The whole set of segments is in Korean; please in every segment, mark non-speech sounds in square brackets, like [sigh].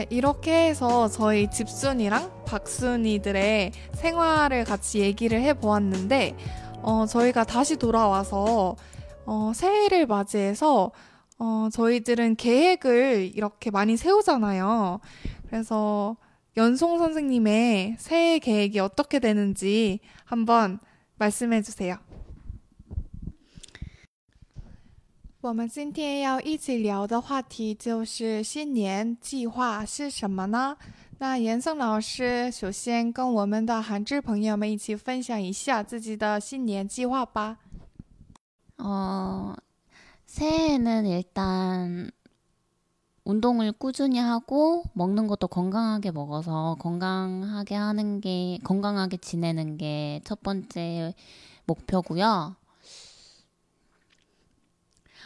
네, 이렇게 해서 저희 집순이랑 박순이들의 생활을 같이 얘기를 해 보았는데, 어, 저희가 다시 돌아와서, 어, 새해를 맞이해서, 어, 저희들은 계획을 이렇게 많이 세우잖아요. 그래서 연송 선생님의 새해 계획이 어떻게 되는지 한번 말씀해 주세요. 我们今天要一起聊的话题就是新年计划是什么呢？那严胜老师首先跟我们的韩志朋友们一起分享一下自己的新年计划吧。 어, 새해에는 일단 운동을 꾸준히 하고 먹는 것도 건강하게 먹어서 건강하게 하는 게 건강하게 지내는 게 첫 번째 목표고요.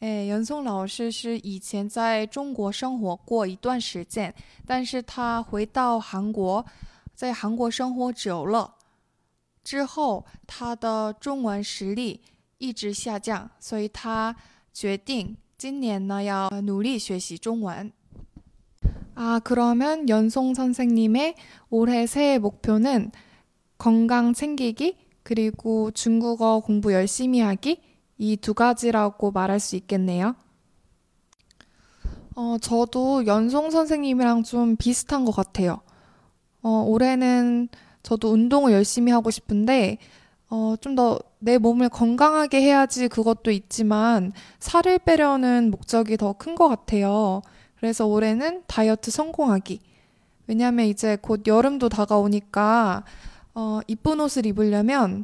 哎，严嵩老师是以前在中国生活过一段时间，但是他回到韩国，在韩国生活久了之后，他的中文实力一直下降，所以他决定今年呢要努力学习中文。 아, 그러면 연송 선생님의 올해 새해 목표는 건강 챙기기, 그리고 중국어 공부 열심히 하기, 이 두 가지라고 말할 수 있겠네요. 어, 저도 연송 선생님이랑 좀 비슷한 것 같아요. 어, 올해는 저도 운동을 열심히 하고 싶은데, 어, 좀 더 내 몸을 건강하게 해야지 그것도 있지만, 살을 빼려는 목적이 더 큰 것 같아요. 그래서 올해는 다이어트 성공하기. 왜냐면 이제 곧 여름도 다가오니까, 어, 이쁜 옷을 입으려면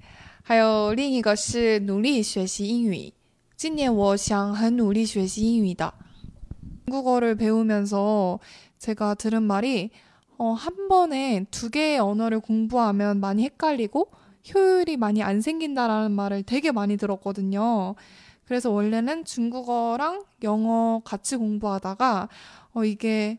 还有另一个是努力学习英语。今年我想很努力学习英语的。 중국어를 배우면서 제가 들은 말이 어, 한 번에 두 개의 언어를 공부하면 많이 헷갈리고 효율이 많이 안 생긴다라는 말을 되게 많이 들었거든요. 그래서 원래는 중국어랑 영어 같이 공부하다가 어, 이게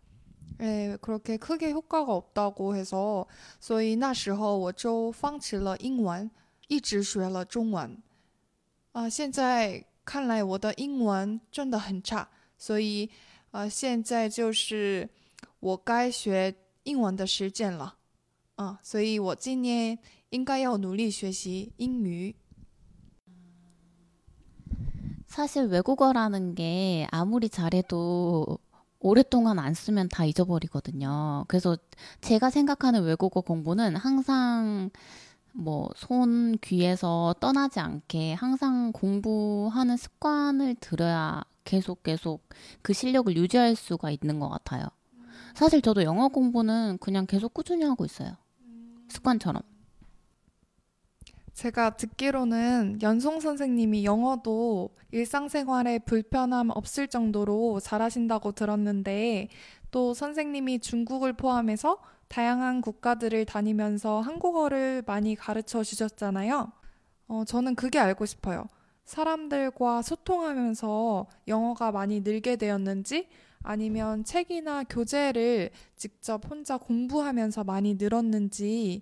예, 그렇게 크게 효과가 없다고 해서, 所以那时候我就放弃了英文，一直学了中文。啊，现在看来我的英文真的很差，所以，呃，现在就是我该学英文的时间了。啊，所以我今年应该要努力学习英语。 사실 외국어라는 게 아무리 잘해도 오랫동안 안 쓰면 다 잊어버리거든요. 그래서 제가 생각하는 외국어 공부는 항상 뭐 손 귀에서 떠나지 않게 항상 공부하는 습관을 들여야 계속 계속 그 실력을 유지할 수가 있는 것 같아요. 사실 저도 영어 공부는 그냥 계속 꾸준히 하고 있어요. 습관처럼. 제가 듣기로는 연송 선생님이 영어도 일상생활에 불편함 없을 정도로 잘하신다고 들었는데 또 선생님이 중국을 포함해서 다양한 국가들을 다니면서 한국어를 많이 가르쳐 주셨잖아요. 어, 저는 그게 알고 싶어요. 사람들과 소통하면서 영어가 많이 늘게 되었는지 아니면 책이나 교재를 직접 혼자 공부하면서 많이 늘었는지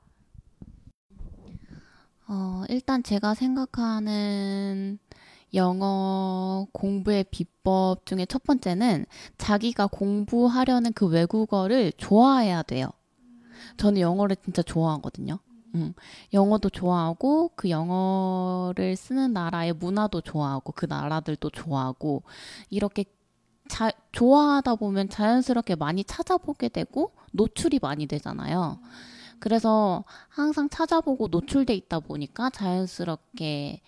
어, 일단 제가 생각하는 영어 공부의 비법 중에 첫 번째는 자기가 공부하려는 그 외국어를 좋아해야 돼요. 저는 영어를 진짜 좋아하거든요. 음, 영어도 좋아하고 그 영어를 쓰는 나라의 문화도 좋아하고 그 나라들도 좋아하고 이렇게 자, 좋아하다 보면 자연스럽게 많이 찾아보게 되고 노출이 많이 되잖아요. 그래서 항상 찾아보고 노출돼 있다 보니까 자연스럽게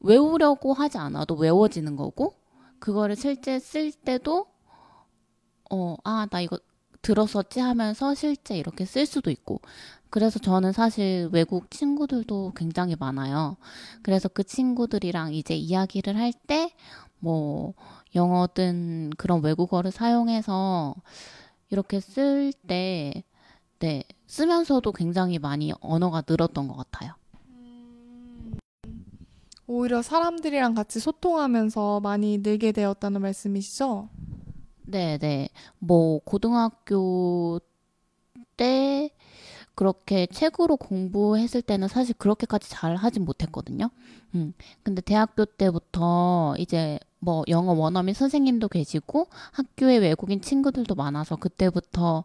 외우려고 하지 않아도 외워지는 거고 그거를 실제 쓸 때도 어, 아, 나 이거 들었었지 하면서 실제 이렇게 쓸 수도 있고 그래서 저는 사실 외국 친구들도 굉장히 많아요. 그래서 그 친구들이랑 이제 이야기를 할 때, 뭐, 영어든 그런 외국어를 사용해서 이렇게 쓸 때, 네, 쓰면서도 굉장히 많이 언어가 늘었던 것 같아요. 오히려 사람들이랑 같이 소통하면서 많이 늘게 되었다는 말씀이시죠? 네, 네. 뭐, 고등학교 때, 그렇게 책으로 공부했을 때는 사실 그렇게까지 잘 하진 못했거든요. 음. 근데 대학교 때부터 이제 뭐 영어 원어민 선생님도 계시고 학교에 외국인 친구들도 많아서 그때부터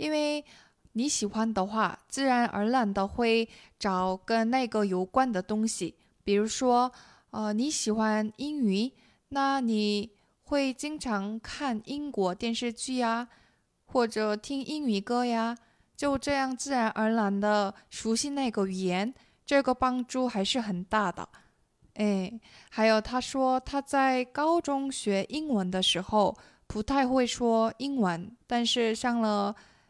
因为你喜欢的话，自然而然的会找跟那个有关的东西。比如说，呃，你喜欢英语，那你会经常看英国电视剧呀，或者听英语歌呀。”就这样自然而然的熟悉那个语言，这个帮助还是很大的。哎，还有他说他在高中学英文的时候不太会说英文，但是上了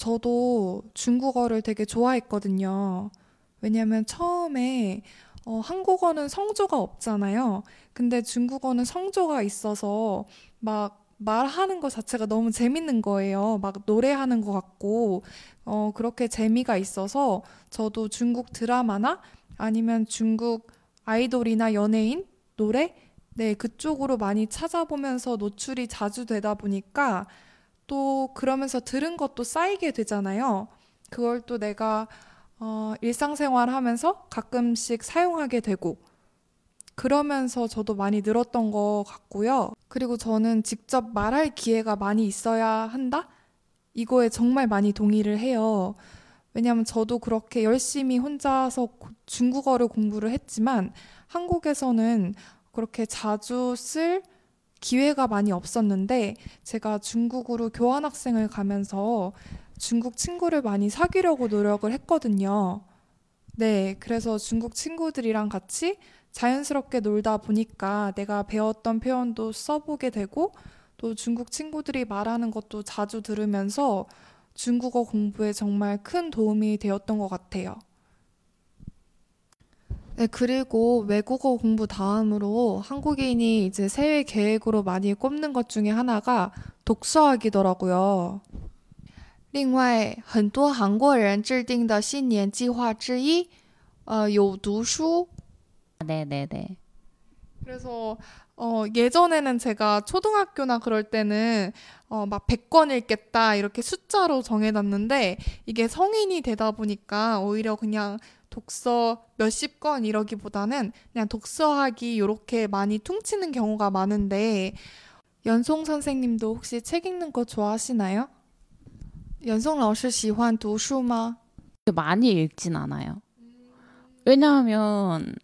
저도 중국어를 되게 좋아했거든요. 왜냐면 처음에 어, 한국어는 성조가 없잖아요. 근데 중국어는 성조가 있어서 막 말하는 것 자체가 너무 재밌는 거예요. 막 노래하는 것 같고, 어, 그렇게 재미가 있어서 저도 중국 드라마나 아니면 중국 아이돌이나 연예인, 노래, 네, 그쪽으로 많이 찾아보면서 노출이 자주 되다 보니까 또 그러면서 들은 것도 쌓이게 되잖아요. 그걸 또 내가 어, 일상생활 하면서 가끔씩 사용하게 되고, 그러면서 저도 많이 늘었던 것 같고요. 그리고 저는 직접 말할 기회가 많이 있어야 한다? 이거에 정말 많이 동의를 해요. 왜냐하면 저도 그렇게 열심히 혼자서 중국어를 공부를 했지만 한국에서는 그렇게 자주 쓸 기회가 많이 없었는데 제가 중국으로 교환학생을 가면서 중국 친구를 많이 사귀려고 노력을 했거든요. 네, 그래서 중국 친구들이랑 같이 자연스럽게 놀다 보니까 내가 배웠던 표현도 써보게 되고 또 중국 친구들이 말하는 것도 자주 들으면서 중국어 공부에 정말 큰 도움이 되었던 것 같아요. 네, 그리고 외국어 공부 다음으로 한국인이 이제 새해 계획으로 많이 꼽는 것 중에 하나가 독서하기더라고요. 另外，很多韩国人制定的新年计划之一，呃，有读书。 네네네. 그래서 어, 예전에는 제가 초등학교나 그럴 때는 어, 막 100권 읽겠다 이렇게 숫자로 정해놨는데 이게 성인이 되다 보니까 오히려 그냥 독서 몇십 권 이러기보다는 그냥 독서하기 이렇게 많이 퉁치는 경우가 많은데 연송 선생님도 혹시 책 읽는 거 좋아하시나요? 연송 老师喜欢读书吗? 많이 읽진 않아요. 왜냐하면,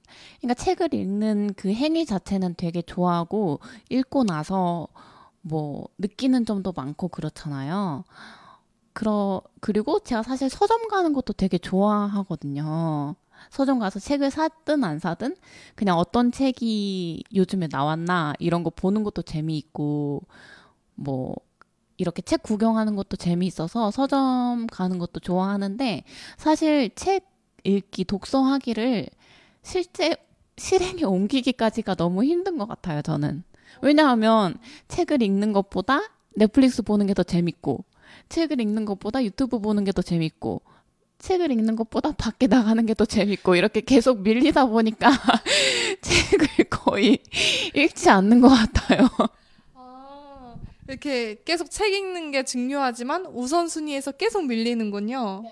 그러니까 책을 읽는 그 행위 자체는 되게 좋아하고, 읽고 나서 뭐, 느끼는 점도 많고 그렇잖아요. 그러, 그리고 제가 사실 서점 가는 것도 되게 좋아하거든요. 서점 가서 책을 사든 안 사든, 그냥 어떤 책이 요즘에 나왔나, 이런 거 보는 것도 재미있고, 뭐, 이렇게 책 구경하는 것도 재미있어서 서점 가는 것도 좋아하는데, 사실 책 읽기, 독서하기를 실제 실행에 옮기기까지가 너무 힘든 것 같아요, 저는. 왜냐하면 책을 읽는 것보다 넷플릭스 보는 게 더 재밌고, 책을 읽는 것보다 유튜브 보는 게 더 재밌고, 책을 읽는 것보다 밖에 나가는 게 더 재밌고, 이렇게 계속 밀리다 보니까 [laughs] 책을 거의 읽지 않는 것 같아요. 아, 이렇게 계속 책 읽는 게 중요하지만 우선순위에서 계속 밀리는군요.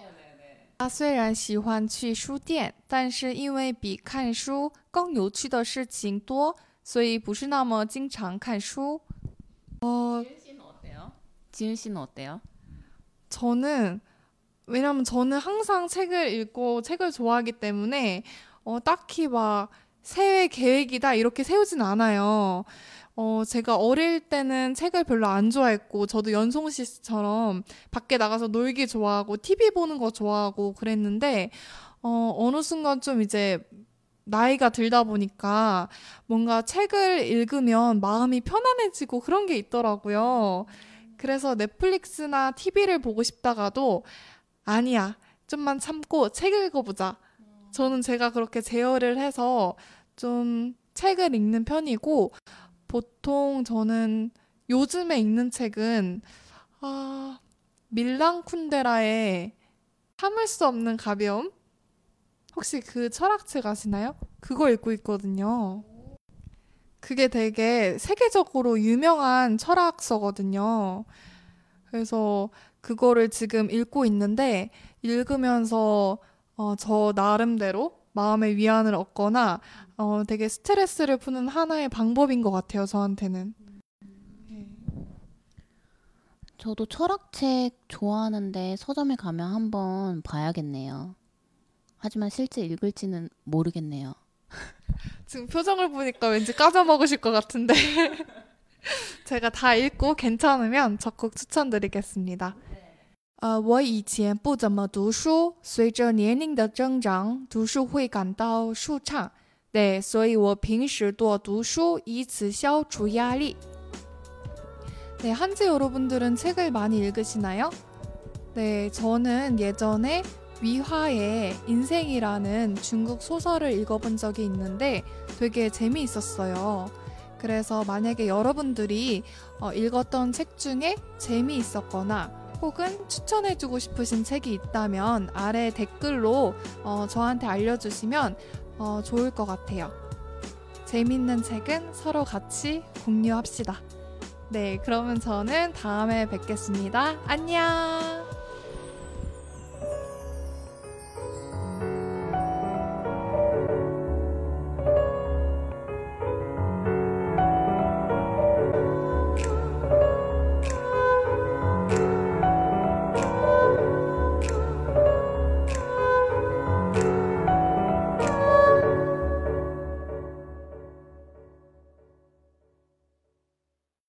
他虽然喜欢去书店，但是因为比看书更有趣的事情多，所以不是那么经常看书。어, 지은 씨는 어때요? 지은 씨는 어때요? 저는 왜냐면 저는 항상 책을 읽고 책을 좋아하기 때문에 어, 딱히 막 새해 계획이다 이렇게 세우진 않아요. 어, 제가 어릴 때는 책을 별로 안 좋아했고, 저도 연송 씨처럼 밖에 나가서 놀기 좋아하고, TV 보는 거 좋아하고 그랬는데, 어, 어느 순간 좀 이제 나이가 들다 보니까 뭔가 책을 읽으면 마음이 편안해지고 그런 게 있더라고요. 그래서 넷플릭스나 TV를 보고 싶다가도, 아니야. 좀만 참고 책 읽어보자. 저는 제가 그렇게 제어를 해서 좀 책을 읽는 편이고, 보통 저는 요즘에 읽는 책은 아, 밀랑 쿤데라의 참을 수 없는 가벼움? 혹시 그 철학책 아시나요? 그거 읽고 있거든요. 그게 되게 세계적으로 유명한 철학서거든요. 그래서 그거를 지금 읽고 있는데 읽으면서 어, 저 나름대로 마음의 위안을 얻거나 어, 되게 스트레스를 푸는 하나의 방법인 것 같아요, 저한테는. 저도 철학책 좋아하는데 서점에 가면 한번 봐야겠네요. 하지만 실제 읽을지는 모르겠네요. [laughs] 지금 표정을 보니까 왠지 까져먹으실 것 같은데. [laughs] 제가 다 읽고 괜찮으면 적극 추천드리겠습니다. 呃，我以前不怎么读书，随着年龄的增长，读书会感到舒畅。 对，所以我平时多读书，以此消除压力。 네, 한지 여러분들은 책을 많이 읽으시나요? 네, 저는 예전에 위화의 인생이라는 중국 소설을 읽어본 적이 있는데 되게 재미있었어요. 그래서 만약에 여러분들이 어, 읽었던 책 중에 재미있었거나 혹은 추천해주고 싶으신 책이 있다면 아래 댓글로 어, 저한테 알려주시면 어, 좋을 것 같아요. 재밌는 책은 서로 같이 공유합시다. 네, 그러면 저는 다음에 뵙겠습니다. 안녕!